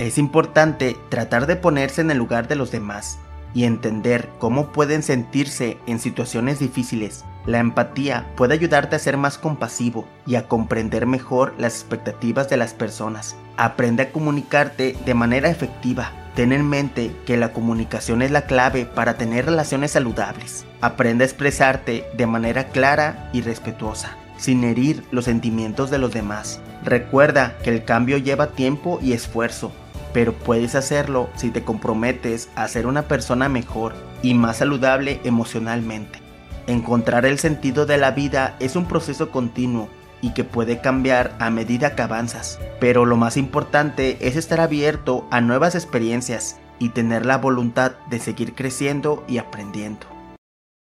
Es importante tratar de ponerse en el lugar de los demás y entender cómo pueden sentirse en situaciones difíciles. La empatía puede ayudarte a ser más compasivo y a comprender mejor las expectativas de las personas. Aprende a comunicarte de manera efectiva. Ten en mente que la comunicación es la clave para tener relaciones saludables. Aprende a expresarte de manera clara y respetuosa, sin herir los sentimientos de los demás. Recuerda que el cambio lleva tiempo y esfuerzo, pero puedes hacerlo si te comprometes a ser una persona mejor y más saludable emocionalmente. Encontrar el sentido de la vida es un proceso continuo y que puede cambiar a medida que avanzas, pero lo más importante es estar abierto a nuevas experiencias y tener la voluntad de seguir creciendo y aprendiendo.